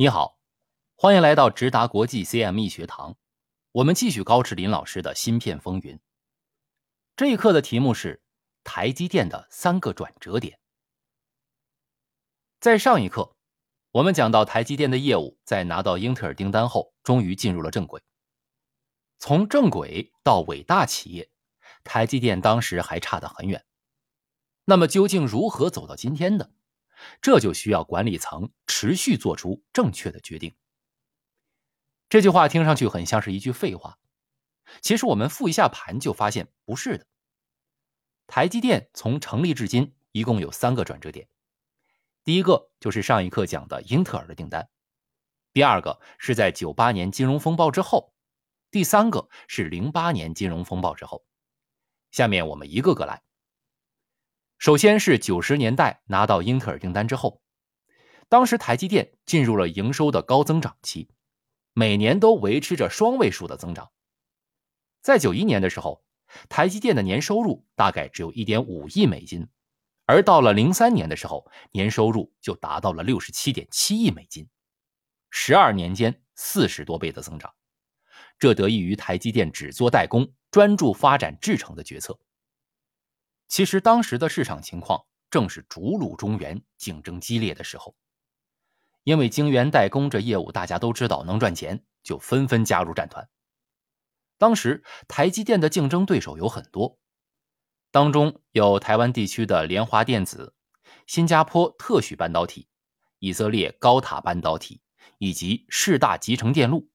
你好，欢迎来到直达国际 CME 学堂。我们继续高志林老师的芯片风云。这一课的题目是台积电的三个转折点。在上一课，我们讲到台积电的业务在拿到英特尔订单后，终于进入了正轨。从正轨到伟大企业，台积电当时还差得很远。那么，究竟如何走到今天的？这就需要管理层持续做出正确的决定。这句话听上去很像是一句废话，其实我们复一下盘就发现不是的。台积电从成立至今一共有三个转折点，第一个就是上一课讲的英特尔的订单，第二个是在九八年金融风暴之后，第三个是零八年金融风暴之后。下面我们一个个来。首先是九十年代拿到英特尔订单之后，当时台积电进入了营收的高增长期，每年都维持着双位数的增长。在九一年的时候，台积电的年收入大概只有一点五亿美金，而到了零三年的时候，年收入就达到了六十七点七亿美金，十二年间四十多倍的增长。这得益于台积电只做代工，专注发展制程的决策。其实当时的市场情况正是逐鹿中原、竞争激烈的时候，因为晶圆代工这业务大家都知道能赚钱，就纷纷加入战团。当时台积电的竞争对手有很多，当中有台湾地区的联华电子、新加坡特许半导体、以色列高塔半导体以及世大集成电路。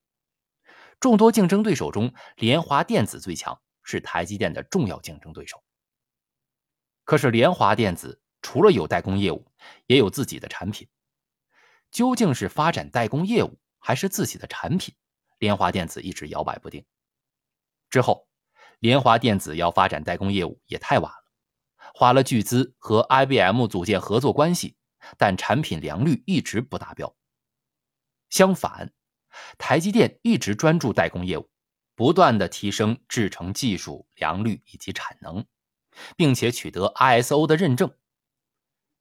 众多竞争对手中，联华电子最强，是台积电的重要竞争对手。可是联华电子除了有代工业务，也有自己的产品。究竟是发展代工业务，还是自己的产品？联华电子一直摇摆不定。之后，联华电子要发展代工业务也太晚了，花了巨资和 IBM 组建合作关系，但产品良率一直不达标。相反，台积电一直专注代工业务，不断的提升制程技术、良率以及产能。并且取得 ISO 的认证。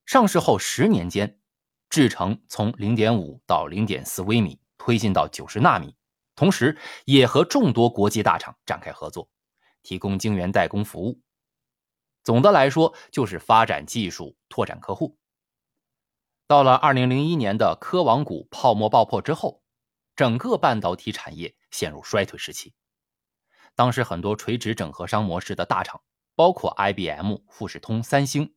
上市后十年间，制程从零点五到零点四微米推进到九十纳米，同时也和众多国际大厂展开合作，提供晶圆代工服务。总的来说，就是发展技术、拓展客户。到了二零零一年的科网股泡沫爆破之后，整个半导体产业陷入衰退时期。当时很多垂直整合商模式的大厂。包括 IBM、富士通、三星，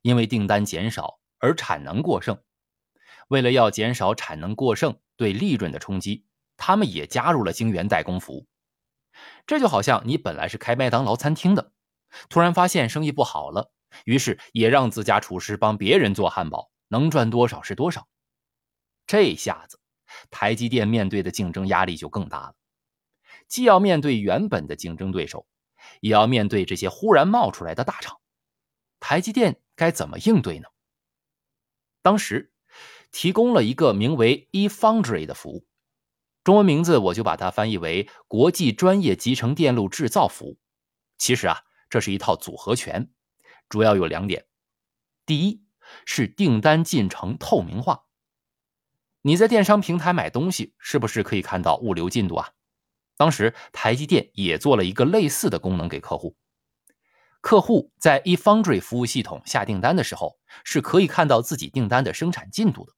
因为订单减少而产能过剩。为了要减少产能过剩对利润的冲击，他们也加入了晶圆代工服务。这就好像你本来是开麦当劳餐厅的，突然发现生意不好了，于是也让自家厨师帮别人做汉堡，能赚多少是多少。这下子，台积电面对的竞争压力就更大了，既要面对原本的竞争对手。也要面对这些忽然冒出来的大厂，台积电该怎么应对呢？当时提供了一个名为 eFoundry 的服务，中文名字我就把它翻译为国际专业集成电路制造服务。其实啊，这是一套组合拳，主要有两点：第一是订单进程透明化，你在电商平台买东西，是不是可以看到物流进度啊？当时台积电也做了一个类似的功能给客户，客户在 eFoundry 服务系统下订单的时候，是可以看到自己订单的生产进度的，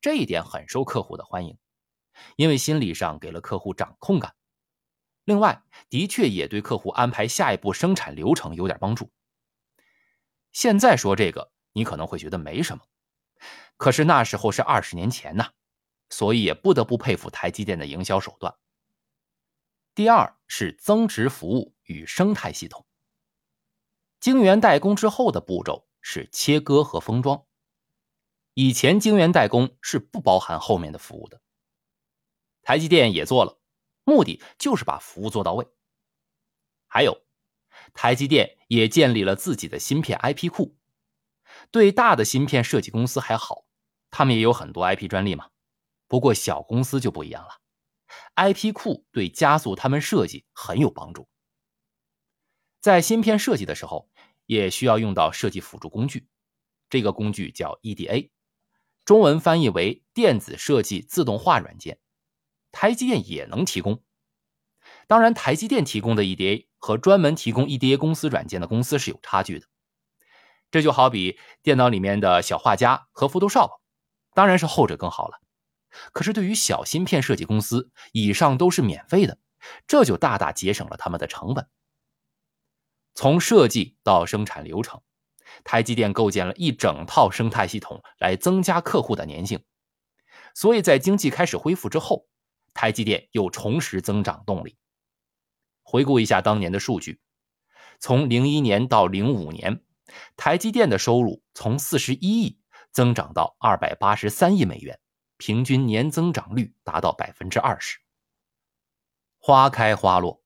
这一点很受客户的欢迎，因为心理上给了客户掌控感。另外，的确也对客户安排下一步生产流程有点帮助。现在说这个，你可能会觉得没什么，可是那时候是二十年前呐，所以也不得不佩服台积电的营销手段。第二是增值服务与生态系统。晶圆代工之后的步骤是切割和封装，以前晶圆代工是不包含后面的服务的。台积电也做了，目的就是把服务做到位。还有，台积电也建立了自己的芯片 IP 库。对大的芯片设计公司还好，他们也有很多 IP 专利嘛。不过小公司就不一样了。IP 库对加速他们设计很有帮助。在芯片设计的时候，也需要用到设计辅助工具，这个工具叫 EDA，中文翻译为电子设计自动化软件，台积电也能提供。当然，台积电提供的 EDA 和专门提供 EDA 公司软件的公司是有差距的。这就好比电脑里面的小画家和 Photoshop，当然是后者更好了。可是对于小芯片设计公司，以上都是免费的，这就大大节省了他们的成本。从设计到生产流程，台积电构建了一整套生态系统来增加客户的粘性。所以在经济开始恢复之后，台积电又重拾增长动力。回顾一下当年的数据，从零一年到零五年。台积电的收入从四十一亿增长到二百八十三亿美元，平均年增长率达到百分之二十。花开花落，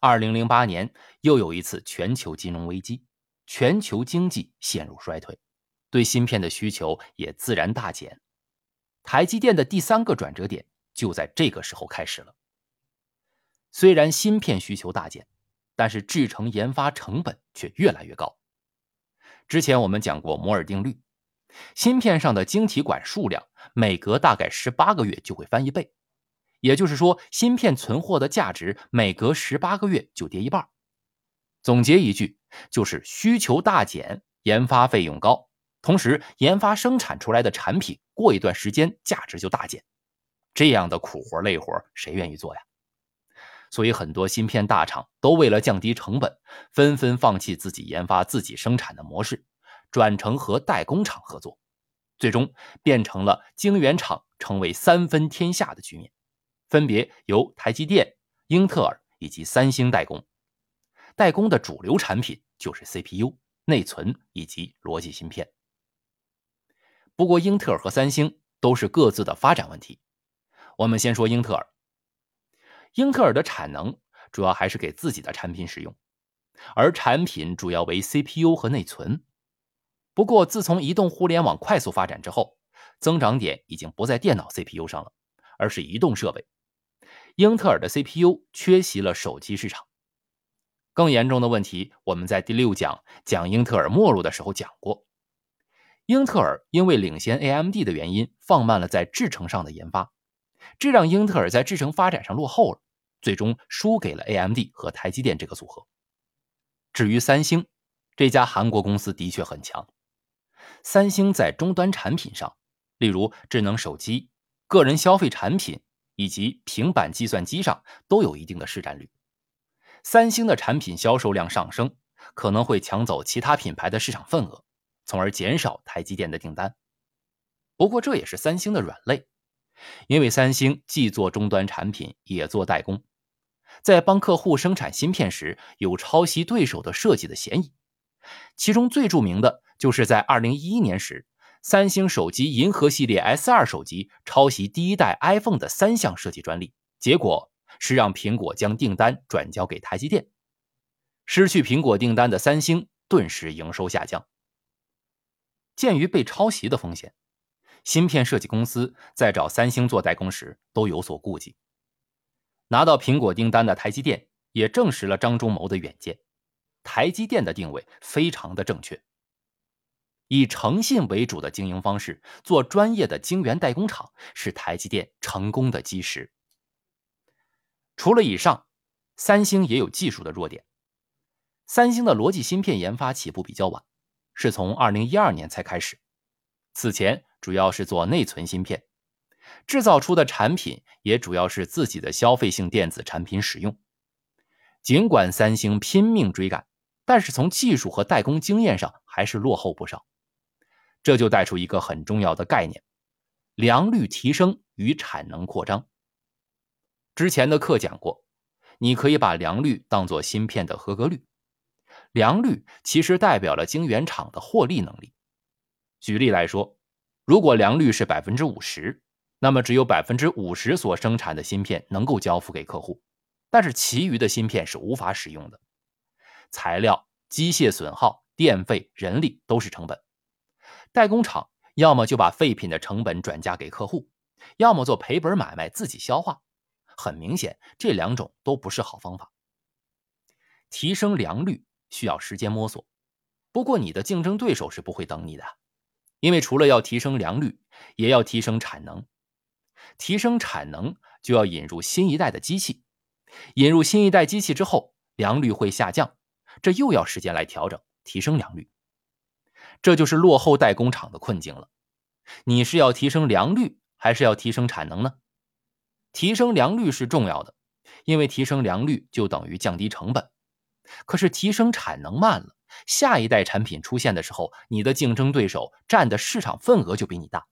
二零零八年又有一次全球金融危机，全球经济陷入衰退，对芯片的需求也自然大减。台积电的第三个转折点就在这个时候开始了。虽然芯片需求大减，但是制程研发成本却越来越高。之前我们讲过摩尔定律，芯片上的晶体管数量每隔大概十八个月就会翻一倍，也就是说，芯片存货的价值每隔十八个月就跌一半。总结一句，就是需求大减，研发费用高，同时研发生产出来的产品过一段时间价值就大减，这样的苦活累活谁愿意做呀？所以，很多芯片大厂都为了降低成本，纷纷放弃自己研发、自己生产的模式，转成和代工厂合作，最终变成了晶圆厂成为三分天下的局面，分别由台积电、英特尔以及三星代工。代工的主流产品就是 CPU、内存以及逻辑芯片。不过，英特尔和三星都是各自的发展问题。我们先说英特尔。英特尔的产能主要还是给自己的产品使用，而产品主要为 CPU 和内存。不过，自从移动互联网快速发展之后，增长点已经不在电脑 CPU 上了，而是移动设备。英特尔的 CPU 缺席了手机市场。更严重的问题，我们在第六讲讲英特尔没落的时候讲过。英特尔因为领先 AMD 的原因，放慢了在制程上的研发。这让英特尔在制程发展上落后了，最终输给了 AMD 和台积电这个组合。至于三星这家韩国公司的确很强，三星在终端产品上，例如智能手机、个人消费产品以及平板计算机上都有一定的市占率。三星的产品销售量上升，可能会抢走其他品牌的市场份额，从而减少台积电的订单。不过这也是三星的软肋。因为三星既做终端产品，也做代工，在帮客户生产芯片时，有抄袭对手的设计的嫌疑。其中最著名的就是在2011年时，三星手机银河系列 S2 手机抄袭第一代 iPhone 的三项设计专利，结果是让苹果将订单转交给台积电，失去苹果订单的三星顿时营收下降。鉴于被抄袭的风险。芯片设计公司在找三星做代工时都有所顾忌。拿到苹果订单的台积电也证实了张忠谋的远见，台积电的定位非常的正确，以诚信为主的经营方式，做专业的晶圆代工厂是台积电成功的基石。除了以上，三星也有技术的弱点。三星的逻辑芯片研发起步比较晚，是从二零一二年才开始，此前。主要是做内存芯片，制造出的产品也主要是自己的消费性电子产品使用。尽管三星拼命追赶，但是从技术和代工经验上还是落后不少。这就带出一个很重要的概念：良率提升与产能扩张。之前的课讲过，你可以把良率当做芯片的合格率，良率其实代表了晶圆厂的获利能力。举例来说。如果良率是百分之五十，那么只有百分之五十所生产的芯片能够交付给客户，但是其余的芯片是无法使用的。材料、机械损耗、电费、人力都是成本。代工厂要么就把废品的成本转嫁给客户，要么做赔本买卖自己消化。很明显，这两种都不是好方法。提升良率需要时间摸索，不过你的竞争对手是不会等你的。因为除了要提升良率，也要提升产能。提升产能就要引入新一代的机器，引入新一代机器之后，良率会下降，这又要时间来调整提升良率。这就是落后代工厂的困境了。你是要提升良率，还是要提升产能呢？提升良率是重要的，因为提升良率就等于降低成本。可是提升产能慢了，下一代产品出现的时候，你的竞争对手占的市场份额就比你大，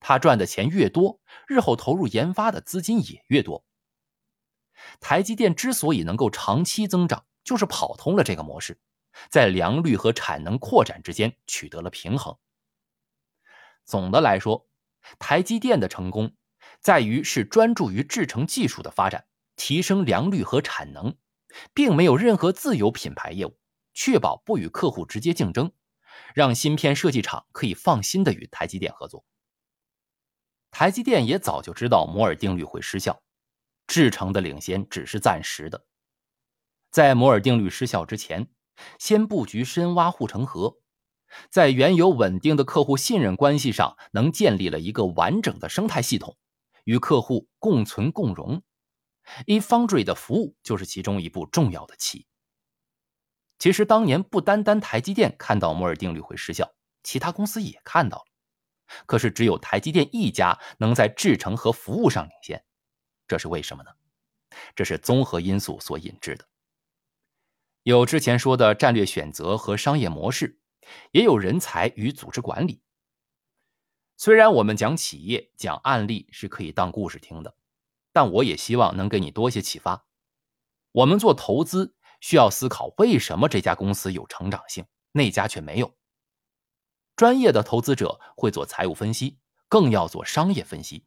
他赚的钱越多，日后投入研发的资金也越多。台积电之所以能够长期增长，就是跑通了这个模式，在良率和产能扩展之间取得了平衡。总的来说，台积电的成功在于是专注于制程技术的发展，提升良率和产能。并没有任何自有品牌业务，确保不与客户直接竞争，让芯片设计厂可以放心的与台积电合作。台积电也早就知道摩尔定律会失效，制程的领先只是暂时的。在摩尔定律失效之前，先布局深挖护城河，在原有稳定的客户信任关系上，能建立了一个完整的生态系统，与客户共存共荣。eFoundry 的服务就是其中一步重要的棋。其实当年不单单台积电看到摩尔定律会失效，其他公司也看到了。可是只有台积电一家能在制程和服务上领先，这是为什么呢？这是综合因素所引致的。有之前说的战略选择和商业模式，也有人才与组织管理。虽然我们讲企业、讲案例是可以当故事听的。但我也希望能给你多些启发。我们做投资需要思考为什么这家公司有成长性，那家却没有。专业的投资者会做财务分析，更要做商业分析。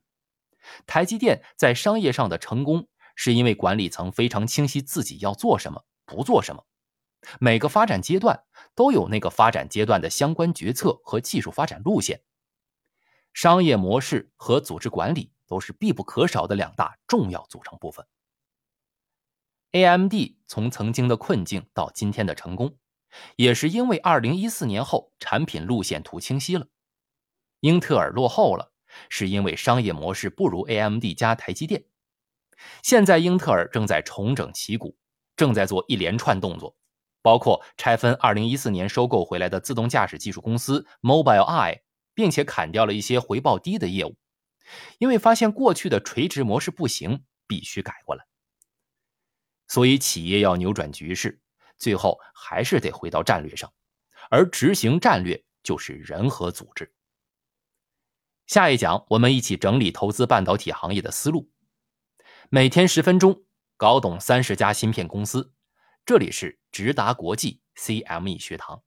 台积电在商业上的成功，是因为管理层非常清晰自己要做什么，不做什么。每个发展阶段都有那个发展阶段的相关决策和技术发展路线。商业模式和组织管理。都是必不可少的两大重要组成部分。AMD 从曾经的困境到今天的成功，也是因为2014年后产品路线图清晰了。英特尔落后了，是因为商业模式不如 AMD 加台积电。现在英特尔正在重整旗鼓，正在做一连串动作，包括拆分2014年收购回来的自动驾驶技术公司 Mobileye，并且砍掉了一些回报低的业务。因为发现过去的垂直模式不行，必须改过来。所以企业要扭转局势，最后还是得回到战略上，而执行战略就是人和组织。下一讲我们一起整理投资半导体行业的思路，每天十分钟，搞懂三十家芯片公司。这里是直达国际 CME 学堂。